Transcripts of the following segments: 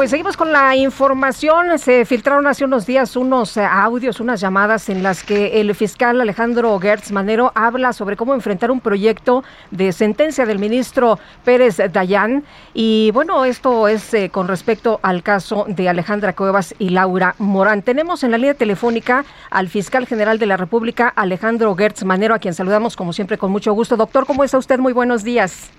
Pues seguimos con la información. Se filtraron hace unos días unos eh, audios, unas llamadas en las que el fiscal Alejandro Gertz Manero habla sobre cómo enfrentar un proyecto de sentencia del ministro Pérez Dayán. Y bueno, esto es eh, con respecto al caso de Alejandra Cuevas y Laura Morán. Tenemos en la línea telefónica al fiscal general de la República, Alejandro Gertz Manero, a quien saludamos como siempre con mucho gusto. Doctor, ¿cómo está usted? Muy buenos días.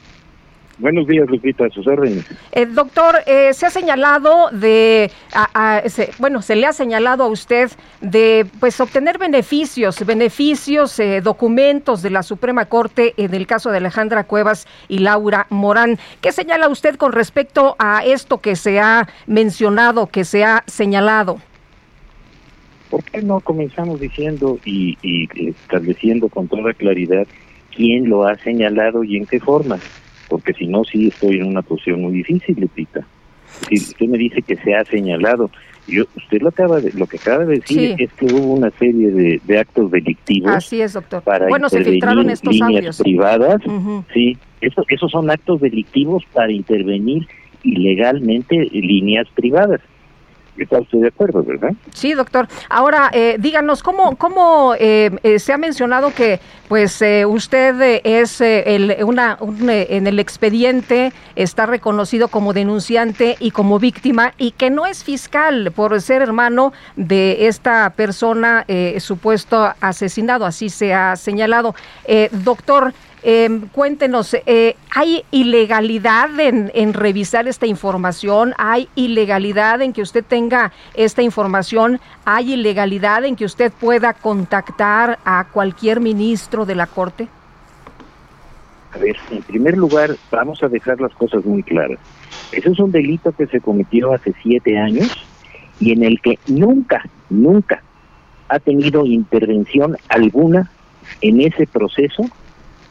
Buenos días, Lupita, a sus órdenes. Eh, doctor, eh, se ha señalado de, a- a- se- bueno, se le ha señalado a usted de, pues, obtener beneficios, beneficios, eh, documentos de la Suprema Corte en el caso de Alejandra Cuevas y Laura Morán. ¿Qué señala usted con respecto a esto que se ha mencionado, que se ha señalado? ¿Por qué no comenzamos diciendo y, y estableciendo con toda claridad quién lo ha señalado y en qué forma? Porque si no, sí estoy en una posición muy difícil, Lupita. Si usted me dice que se ha señalado, yo, usted lo acaba de, lo que acaba de decir Sí. es que hubo una serie de, de actos delictivos Así es, doctor. para Bueno, se filtraron estos líneas audios. privadas. Sí, eso, esos son actos delictivos para intervenir ilegalmente líneas privadas. ¿Está usted de acuerdo, verdad? Sí, doctor. Ahora, eh, díganos, ¿cómo, cómo eh, eh, se ha mencionado que pues eh, usted eh, es el, una, un, en el expediente, está reconocido como denunciante y como víctima y que no es fiscal por ser hermano de esta persona supuesto asesinado, así se ha señalado. Doctor, eh, cuéntenos, ¿hay ilegalidad en, en revisar esta información? ¿Hay ilegalidad en que usted tenga esta información? ¿Hay ilegalidad en que usted pueda contactar a cualquier ministro de la Corte? A ver, en primer lugar, vamos a dejar las cosas muy claras. Ese es un delito que se cometió hace siete años y en el que nunca, nunca ha tenido intervención alguna en ese proceso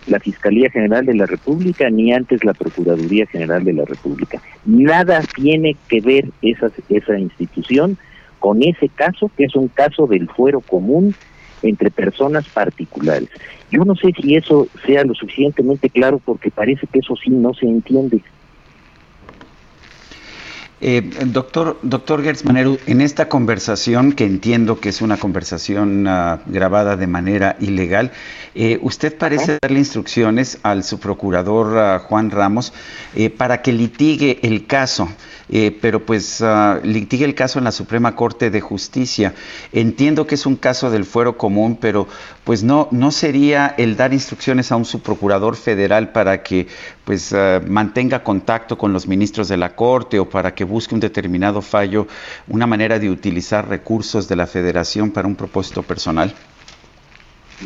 la Fiscalía General de la República ni antes la Procuraduría General de la República. Nada tiene que ver esa, esa institución con ese caso, que es un caso del fuero común entre personas particulares. Yo no sé si eso sea lo suficientemente claro porque parece que eso sí no se entiende. Eh, doctor, doctor Gertz en esta conversación, que entiendo que es una conversación ah, grabada de manera ilegal, eh, usted parece darle instrucciones al subprocurador ah, Juan Ramos eh, para que litigue el caso, eh, pero pues ah, litigue el caso en la Suprema Corte de Justicia. Entiendo que es un caso del fuero común, pero pues no, no sería el dar instrucciones a un subprocurador federal para que pues ah, mantenga contacto con los ministros de la Corte o para que busque un determinado fallo, una manera de utilizar recursos de la federación para un propósito personal.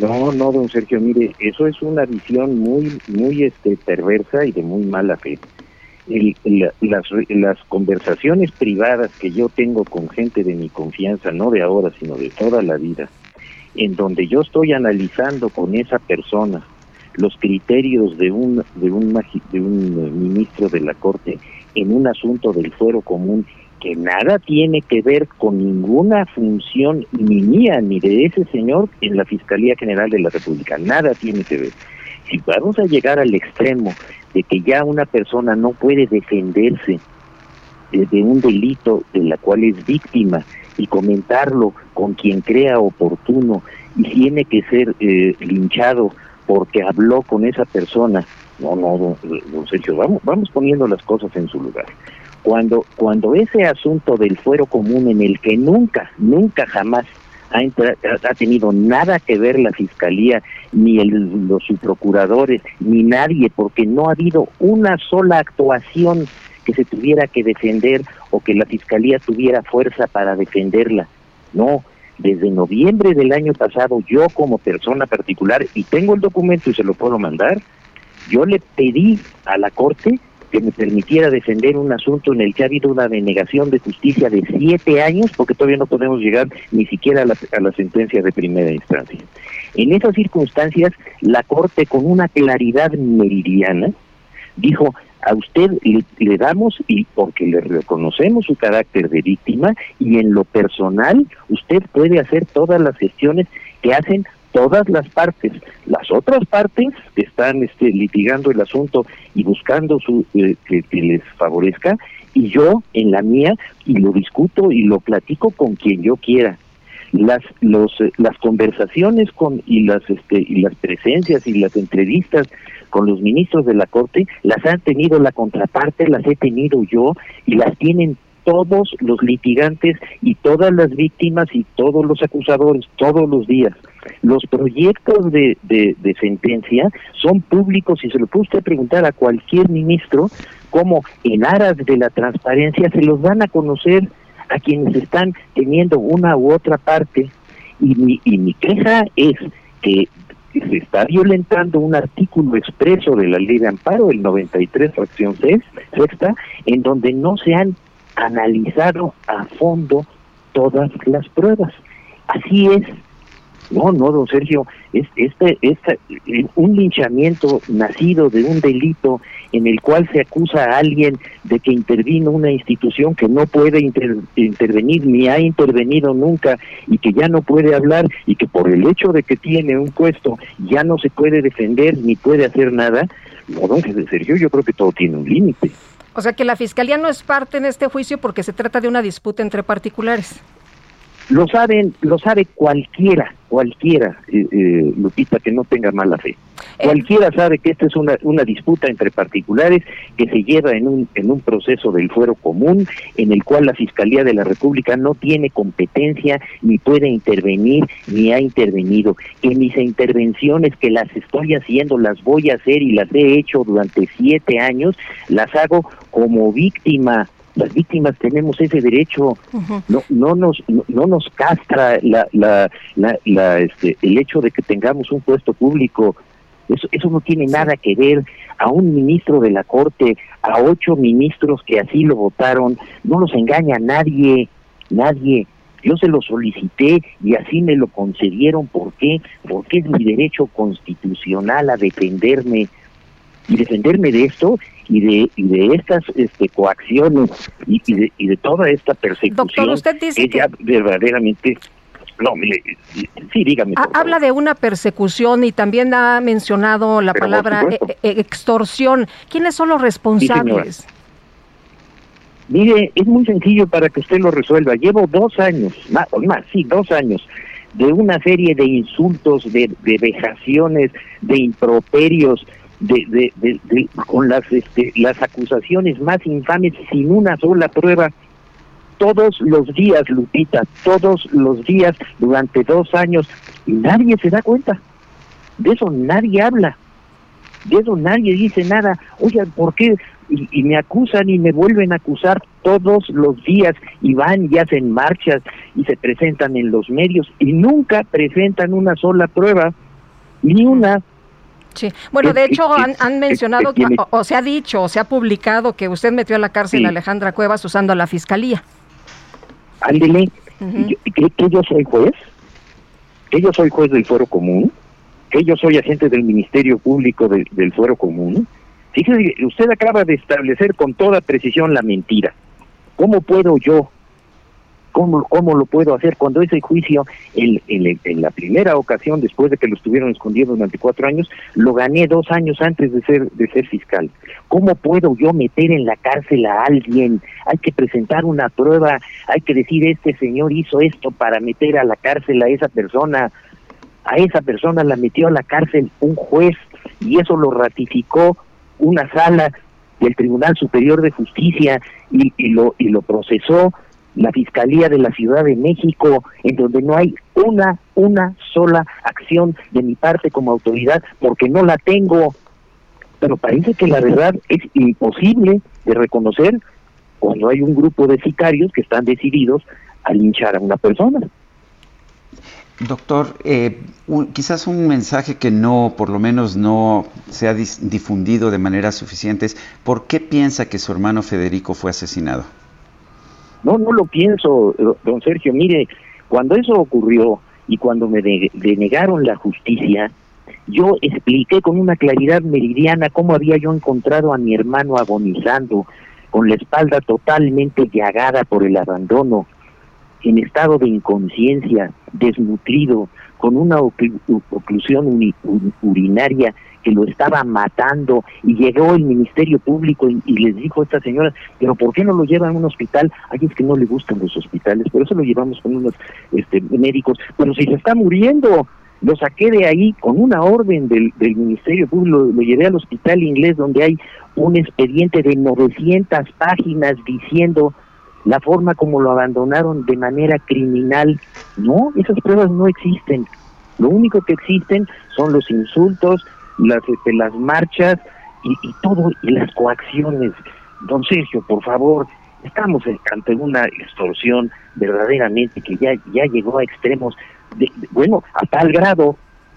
No, no, don Sergio, mire, eso es una visión muy, muy este, perversa y de muy mala fe. El- la- las, las conversaciones privadas que yo tengo con gente de mi confianza, no de ahora, sino de toda la vida, en donde yo estoy analizando con esa persona los criterios de un, de un, de un ministro de la Corte en un asunto del fuero común que nada tiene que ver con ninguna función ni mía ni de ese señor en la Fiscalía General de la República. Nada tiene que ver. Si vamos a llegar al extremo de que ya una persona no puede defenderse de, un delito de la cual es víctima y comentarlo con quien crea oportuno y tiene que ser eh, linchado porque habló con esa persona. No, no, don, don Sergio, vamos, vamos poniendo las cosas en su lugar. Cuando, cuando ese asunto del fuero común en el que nunca, nunca jamás ha, ha tenido nada que ver la fiscalía, ni el- los subprocuradores, ni nadie, porque no ha habido una sola actuación que se tuviera que defender o que la fiscalía tuviera fuerza para defenderla. No, desde noviembre del año pasado, yo como persona particular, y tengo el documento y se lo puedo mandar, yo le pedí a la Corte que me permitiera defender un asunto en el que ha habido una denegación de justicia de siete años, porque todavía no podemos llegar ni siquiera a la, a la sentencia de primera instancia. En esas circunstancias, la Corte, con una claridad meridiana, dijo, a usted le, damos y porque le reconocemos su carácter de víctima y en lo personal usted puede hacer todas las gestiones que hacen todas las partes. Las otras partes que están este, litigando el asunto y buscando su, eh, que, les favorezca, y yo en la mía, y lo discuto y lo platico con quien yo quiera. Las, los, eh, las conversaciones con, y, las, este, y las presencias y las entrevistas con los ministros de la Corte las han tenido la contraparte, las he tenido yo y las tienen todos los litigantes y todas las víctimas y todos los acusadores todos los días. Los proyectos de, de, sentencia son públicos y se lo puede usted preguntar a cualquier ministro cómo en aras de la transparencia se los van a conocer a quienes están teniendo una u otra parte. Y mi, y mi queja es que se está violentando un artículo expreso de la ley de amparo, el 93, fracción 6, sexta, en donde no se han analizado a fondo todas las pruebas. Así es. No, no, don Sergio, es este, este, un linchamiento nacido de un delito en el cual se acusa a alguien de que intervino una institución que no puede intervenir ni ha intervenido nunca y que ya no puede hablar y que por el hecho de que tiene un puesto ya no se puede defender ni puede hacer nada, no, don Sergio, yo creo que todo tiene un límite. O sea que la Fiscalía no es parte en este juicio porque se trata de una disputa entre particulares. Lo saben, lo sabe cualquiera, cualquiera, eh, eh, Lupita, que no tenga mala fe. Eh. Cualquiera sabe que esta es una, una disputa entre particulares que se lleva en un, en un proceso del fuero común, en el cual la Fiscalía de la República no tiene competencia, ni puede intervenir, ni ha intervenido. Que mis intervenciones que las estoy haciendo, las voy a hacer y las he hecho durante siete años, las hago como víctima las víctimas tenemos ese derecho. No no nos no, nos castra la, la, la, este, el hecho de que tengamos un puesto público. Eso eso no tiene nada que ver a un ministro de la corte a ocho ministros que así lo votaron. No los engaña nadie nadie. Yo se lo solicité y así me lo concedieron. ¿por qué? porque es mi derecho constitucional a defenderme y defenderme de esto y de, y de estas este, coacciones y, de, y de toda esta persecución Doctor, usted dice que... verdaderamente no, mire, sí, dígame. Habla de una persecución y también ha mencionado la palabra e, e, extorsión. ¿Quiénes son los responsables? mire, es muy sencillo para que usted lo resuelva. Llevo dos años, más, más sí, dos años, de una serie de insultos, de, de vejaciones, de improperios, de, de, de, con las este, las acusaciones más infames sin una sola prueba. Todos los días Lupita todos los días durante dos años y nadie se da cuenta. De eso nadie habla. De eso nadie dice nada. Oye ¿por qué? Y, me acusan y me vuelven a acusar todos los días y van y hacen marchas y se presentan en los medios y nunca presentan una sola prueba ni una Sí, bueno, de hecho han, mencionado, o, se ha dicho, o se ha publicado que usted metió a la cárcel a Alejandra Cuevas usando a la fiscalía. Ándele, que, yo soy juez, que yo soy juez del fuero común, que yo soy agente del Ministerio Público del fuero común. Fíjese, usted acaba de establecer con toda precisión la mentira. ¿Cómo puedo yo ¿Cómo, ¿Cómo lo puedo hacer? Cuando ese juicio, en, en, la primera ocasión, después de que lo estuvieron escondiendo durante cuatro años, lo gané dos años antes de ser, de ser fiscal. ¿Cómo puedo yo meter en la cárcel a alguien? Hay que presentar una prueba, hay que decir, este señor hizo esto para meter a la cárcel a esa persona. A esa persona la metió a la cárcel un juez y eso lo ratificó una sala del Tribunal Superior de Justicia y, lo, y lo procesó la Fiscalía de la Ciudad de México, en donde no hay una, una sola acción de mi parte como autoridad, porque no la tengo. Pero parece que la verdad es imposible de reconocer cuando hay un grupo de sicarios que están decididos a linchar a una persona. Doctor, eh, quizás un mensaje que no, por lo menos no se ha difundido de manera suficiente es, ¿por qué piensa que su hermano Federico fue asesinado? No, no lo pienso, don Sergio. Mire, cuando eso ocurrió y cuando me denegaron la justicia, yo expliqué con una claridad meridiana cómo había yo encontrado a mi hermano agonizando, con la espalda totalmente llagada por el abandono, en estado de inconsciencia, desnutrido, con una oclusión urinaria que lo estaba matando y llegó el Ministerio Público y, les dijo a esta señora, pero ¿por qué no lo llevan a un hospital? Ay, es que no le gustan los hospitales, por eso lo llevamos con unos este, médicos, pero si se está muriendo, lo saqué de ahí con una orden del, del Ministerio Público, lo, llevé al hospital inglés donde hay un expediente de 900 páginas diciendo la forma como lo abandonaron de manera criminal. No, esas pruebas no existen. Lo único que existen son los insultos, las, este, las marchas y, y todo, y las coacciones. Don Sergio, por favor, estamos ante una extorsión verdaderamente que ya, ya llegó a extremos, de, bueno, a tal grado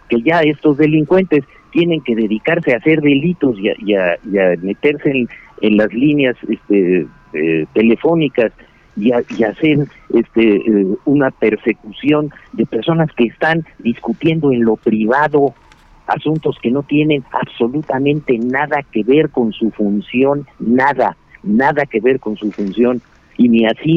que ya estos delincuentes tienen que dedicarse a hacer delitos y a, meterse en, en, las líneas este, eh, telefónicas y, hacer este, eh, una persecución de personas que están discutiendo en lo privado asuntos que no tienen absolutamente nada que ver con su función, nada, nada que ver con su función, y ni así.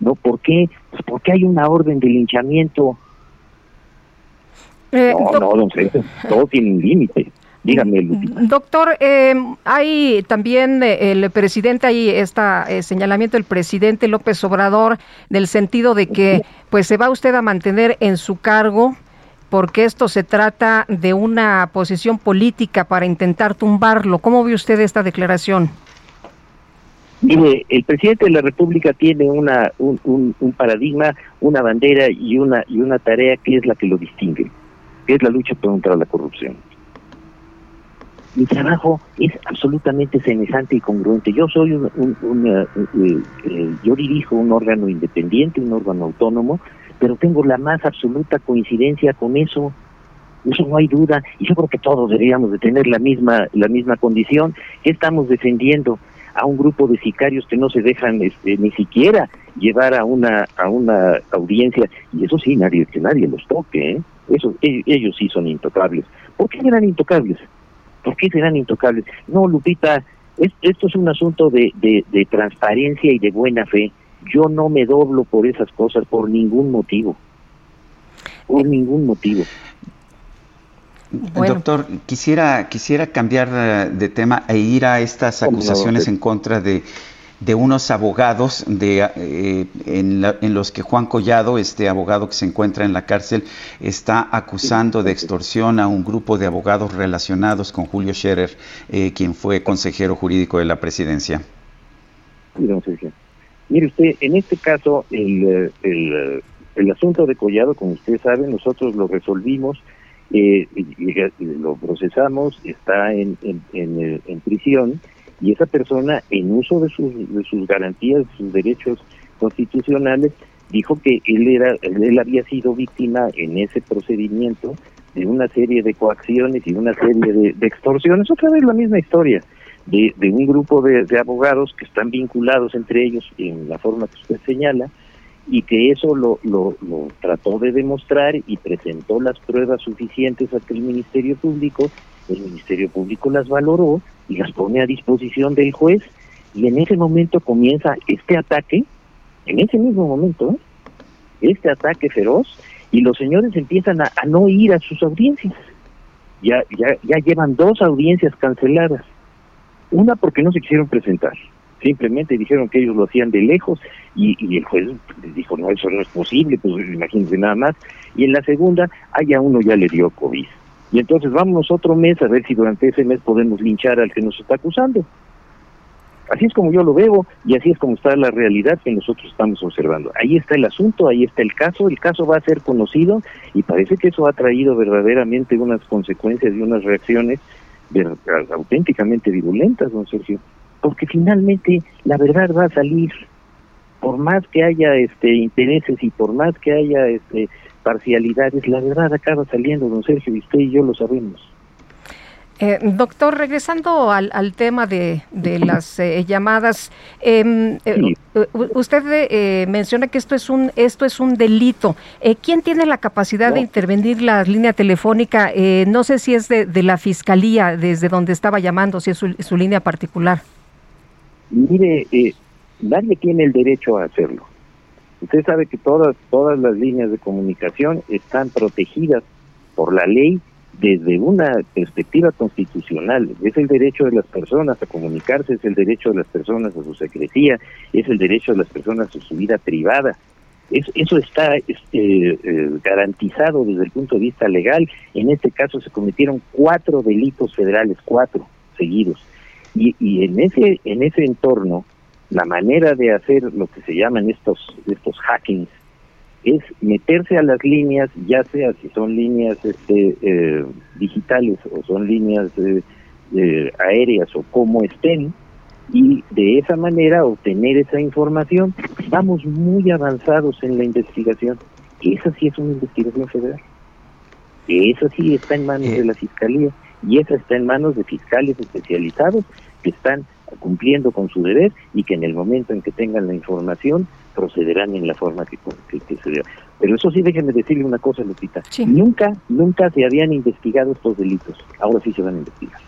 No, ¿por qué? Pues porque hay una orden de linchamiento. Eh, no, no, don César, todo tiene un límite. Dígame, Lupita. Doctor, eh, hay también eh, el presidente, ahí está eh, señalamiento del presidente López Obrador, del sentido de que pues se va usted a mantener en su cargo porque esto se trata de una posición política para intentar tumbarlo. ¿Cómo ve usted esta declaración? Mire, el presidente de la República tiene una, un, un, paradigma, una bandera y una, y una tarea que es la que lo distingue, que es la lucha contra la corrupción mi trabajo es absolutamente semejante y congruente. Yo soy un, eh, eh, eh, yo dirijo un órgano independiente, un órgano autónomo, pero tengo la más absoluta coincidencia con eso. Eso no hay duda, y yo creo que todos deberíamos de tener la misma la misma condición. estamos defendiendo? A un grupo de sicarios que no se dejan este, ni siquiera llevar a una a una audiencia y eso sí nadie que nadie los toque, ¿eh? eso e, ellos sí son intocables. ¿Por qué eran intocables? ¿Por qué serán intocables? No, Lupita, esto es un asunto de, de, transparencia y de buena fe. Yo no me doblo por esas cosas por ningún motivo. Por ningún motivo. Doctor, quisiera, quisiera cambiar eh, de tema e ir a estas acusaciones en contra de de unos abogados de, eh, en, los que Juan Collado, este abogado que se encuentra en la cárcel, está acusando de extorsión a un grupo de abogados relacionados con Julio Scherer, eh, quien fue consejero jurídico de la presidencia. Mire usted, en este caso, el, el, el asunto de Collado, como usted sabe, nosotros lo resolvimos, eh, lo procesamos, está en, en, en, en prisión y esa persona en uso de sus, de sus garantías, de sus derechos constitucionales, dijo que él era él había sido víctima en ese procedimiento de una serie de coacciones y una serie de, extorsiones, otra vez la misma historia, de, de un grupo de, abogados que están vinculados entre ellos en la forma que usted señala, y que eso lo, lo, trató de demostrar y presentó las pruebas suficientes ante el Ministerio Público, el Ministerio Público las valoró y las pone a disposición del juez y en ese momento comienza este ataque, en ese mismo momento, ¿eh? este ataque feroz y los señores empiezan a, no ir a sus audiencias. Ya, ya, ya llevan dos audiencias canceladas. Una porque no se quisieron presentar. Simplemente dijeron que ellos lo hacían de lejos y, el juez dijo, no, eso no es posible, pues imagínense nada más. Y en la segunda, allá uno ya le dio COVID. Y entonces vámonos otro mes a ver si durante ese mes podemos linchar al que nos está acusando. Así es como yo lo veo y así es como está la realidad que nosotros estamos observando. Ahí está el asunto, ahí está el caso, el caso va a ser conocido y parece que eso ha traído verdaderamente unas consecuencias y unas reacciones auténticamente virulentas, don Sergio, porque finalmente la verdad va a salir, por más que haya este intereses y por más que haya este parcialidades, la verdad acaba saliendo, don Sergio, y usted y yo lo sabemos. Eh, doctor, regresando al, tema de, las eh, llamadas, em, eh, usted menciona que esto es un esto es un delito. ¿Quién tiene la capacidad de intervenir la línea telefónica? no sé si es de, la fiscalía desde donde estaba llamando, si es su, línea particular. Mire, nadie tiene el derecho a hacerlo. Usted sabe que todas todas las líneas de comunicación están protegidas por la ley desde una perspectiva constitucional. Es el derecho de las personas a comunicarse, es el derecho de las personas a su secrecía, es el derecho de las personas a su vida privada. eso está este, eh, garantizado desde el punto de vista legal. En este caso se cometieron cuatro delitos federales, cuatro seguidos. Y, y en ese en ese entorno, la manera de hacer lo que se llaman estos estos hackings es meterse a las líneas, ya sea si son líneas este, eh, digitales o son líneas eh, eh, aéreas o como estén, y de esa manera obtener esa información. Vamos muy avanzados en la investigación. Esa sí es una investigación federal. Esa sí está en manos de la Fiscalía y esa está en manos de fiscales especializados que están cumpliendo con su deber y que en el momento en que tengan la información procederán en la forma que, se debe. Pero eso sí, déjenme decirle una cosa, Lupita. Nunca, nunca se habían investigado estos delitos. Ahora sí se van a investigar.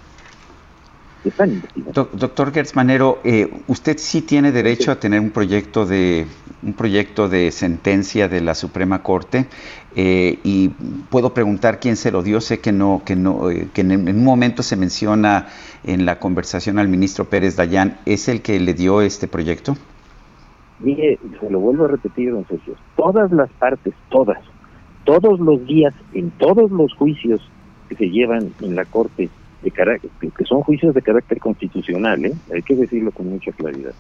Están investigando. doctor Gertz Manero, eh, usted sí tiene derecho a tener un proyecto de un proyecto de sentencia de la Suprema Corte eh, y puedo preguntar quién se lo dio. Sé que no, que no, eh, que en, un momento se menciona en la conversación al ministro Pérez Dayán. ¿Es el que le dio este proyecto? Mire, se lo vuelvo a repetir, don Sergio. Todas las partes, todas, todos los días, en todos los juicios que se llevan en la corte de que son juicios de carácter constitucional, ¿eh? hay que decirlo con mucha claridad.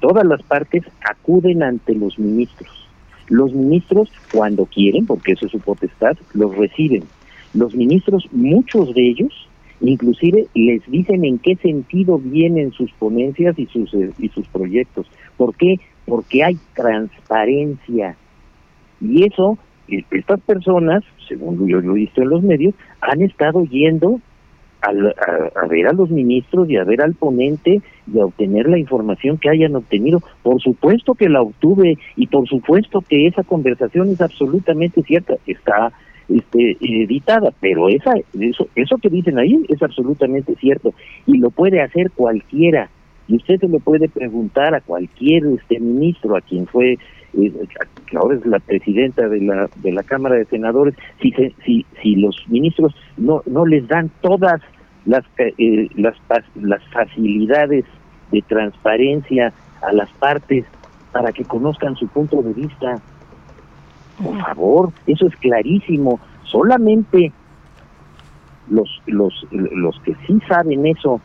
Todas las partes acuden ante los ministros los ministros, cuando quieren, porque eso es su potestad, los reciben. Los ministros, muchos de ellos, inclusive les dicen en qué sentido vienen sus ponencias y sus, eh, y sus proyectos. ¿Por qué? Porque hay transparencia. Y eso, eh, estas personas, según yo lo he visto en los medios, han estado yendo a, ver a los ministros y a ver al ponente y a obtener la información que hayan obtenido. Por supuesto que la obtuve y por supuesto que esa conversación es absolutamente cierta, está este, editada, pero esa, eso, eso que dicen ahí es absolutamente cierto y lo puede hacer cualquiera. Y usted se lo puede preguntar a cualquier este ministro, a quien fue que ahora es la presidenta de la de la Cámara de Senadores, si si si los ministros no no les dan todas las eh, las las facilidades de transparencia a las partes para que conozcan su punto de vista. Por favor, eso es clarísimo. Solamente los los los que sí saben eso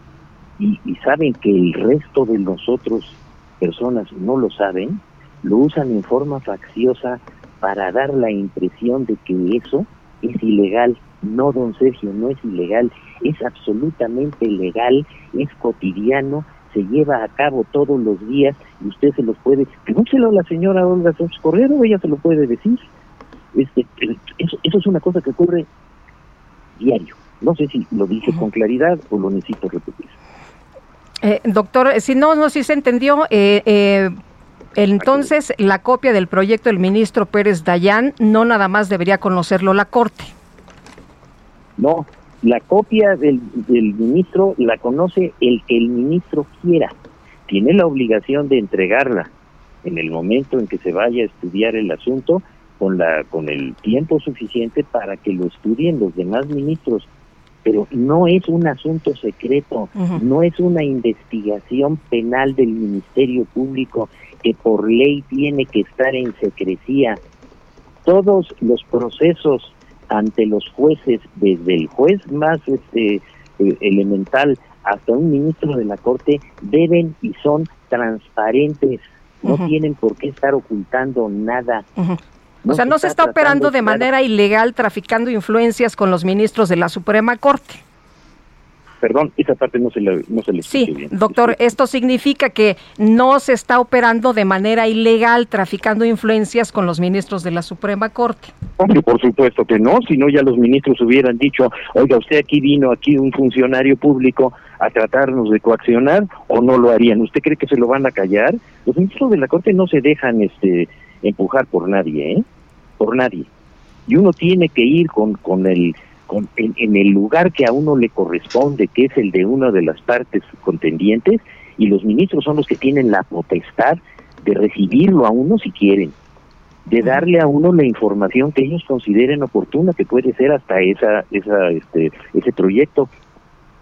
y, y saben que el resto de nosotros personas no lo saben, lo usan en forma facciosa para dar la impresión de que eso es ilegal. No, don Sergio, no es ilegal, es absolutamente legal, es cotidiano, se lleva a cabo todos los días y usted se los puede, pregúntelo a la señora Olga Sánchez Correro, ella se lo puede decir. Este, eso, eso es una cosa que ocurre diario. No sé si lo dice con claridad o lo necesito repetir. Eh, doctor, si no, no, si se entendió, eh, eh, entonces, la copia del proyecto del ministro Pérez Dayán no nada más debería conocerlo la Corte. No, la copia del, ministro la conoce el que el ministro quiera. Tiene la obligación de entregarla en el momento en que se vaya a estudiar el asunto con la con el tiempo suficiente para que lo estudien los demás ministros pero no es un asunto secreto, no es una investigación penal del Ministerio Público que por ley tiene que estar en secrecía. Todos los procesos ante los jueces, desde el juez más este, eh, elemental hasta un ministro de la Corte, deben y son transparentes. No tienen por qué estar ocultando nada. o sea, no se está, operando de manera ilegal traficando influencias con los ministros de la Suprema Corte. Perdón, esa parte no se le, no se Sí, doctor, esto significa que no se está operando de manera ilegal traficando influencias con los ministros de la Suprema Corte. Hombre, por supuesto que no, si no ya los ministros hubieran dicho, oiga, usted aquí vino, aquí un funcionario público a tratarnos de coaccionar o no lo harían. ¿Usted cree que se lo van a callar? Los ministros de la Corte no se dejan este empujar por nadie, ¿eh? Por nadie. Y uno tiene que ir con, con el en, el lugar que a uno le corresponde, que es el de una de las partes contendientes, y los ministros son los que tienen la potestad de recibirlo a uno si quieren, de darle a uno la información que ellos consideren oportuna, que puede ser hasta esa, esa, este, ese proyecto.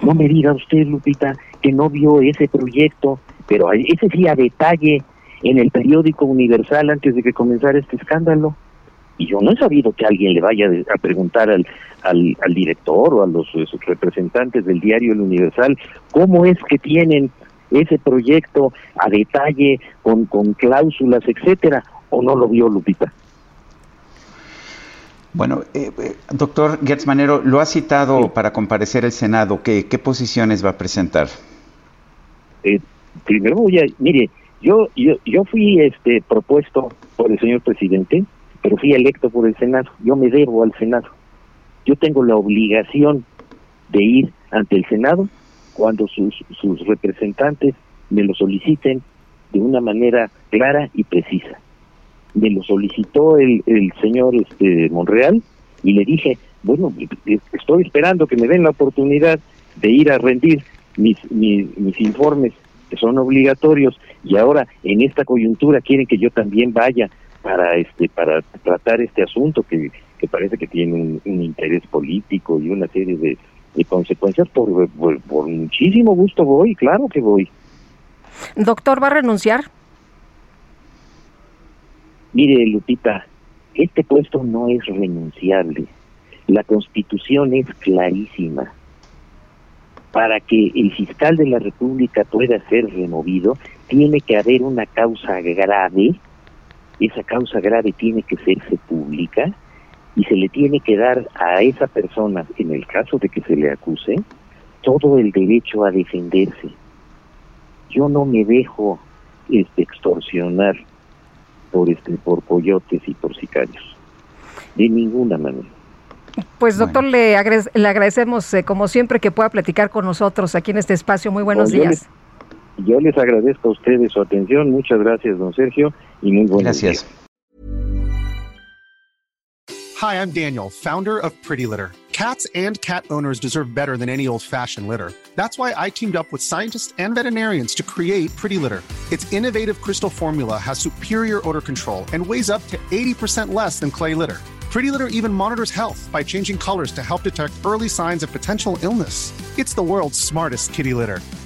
No me diga usted, Lupita, que no vio ese proyecto, pero ese sí a detalle en el periódico Universal antes de que comenzara este escándalo y yo no he sabido que alguien le vaya a preguntar al, al, director o a los, representantes del diario El Universal cómo es que tienen ese proyecto a detalle con, con cláusulas, etcétera, o no lo vio Lupita. Bueno, eh, eh, doctor Gertz Manero, lo ha citado para comparecer el Senado. ¿Qué, ¿Qué posiciones va a presentar? Eh, primero voy a, mire, yo, yo, yo fui este propuesto por el señor presidente pero fui electo por el Senado, yo me debo al Senado. Yo tengo la obligación de ir ante el Senado cuando sus, sus representantes me lo soliciten de una manera clara y precisa. Me lo solicitó el, el señor este, Monreal y le dije, bueno, estoy esperando que me den la oportunidad de ir a rendir mis, mis, mis informes que son obligatorios y ahora en esta coyuntura quieren que yo también vaya para este para tratar este asunto que, que parece que tiene un, interés político y una serie de, consecuencias por, por, muchísimo gusto voy claro que voy. Doctor va a renunciar mire Lupita este puesto no es renunciable. La constitución es clarísima. Para que el fiscal de la República pueda ser removido, tiene que haber una causa grave esa causa grave tiene que serse pública y se le tiene que dar a esa persona, en el caso de que se le acuse, todo el derecho a defenderse. Yo no me dejo este, extorsionar por este por coyotes y por sicarios de ninguna manera. Pues doctor, le, le, agradecemos eh, como siempre que pueda platicar con nosotros aquí en este espacio. Muy buenos días. Yo les agradezco a ustedes su atención. Muchas gracias, don Sergio, y muy buenos gracias. días. Hi, I'm Daniel, founder of Pretty Litter. Cats and cat owners deserve better than any old-fashioned litter. That's why I teamed up with scientists and veterinarians to create Pretty Litter. Its innovative crystal formula has superior odor control and weighs up to 80% less than clay litter. Pretty Litter even monitors health by changing colors to help detect early signs of potential illness. It's the world's smartest kitty litter.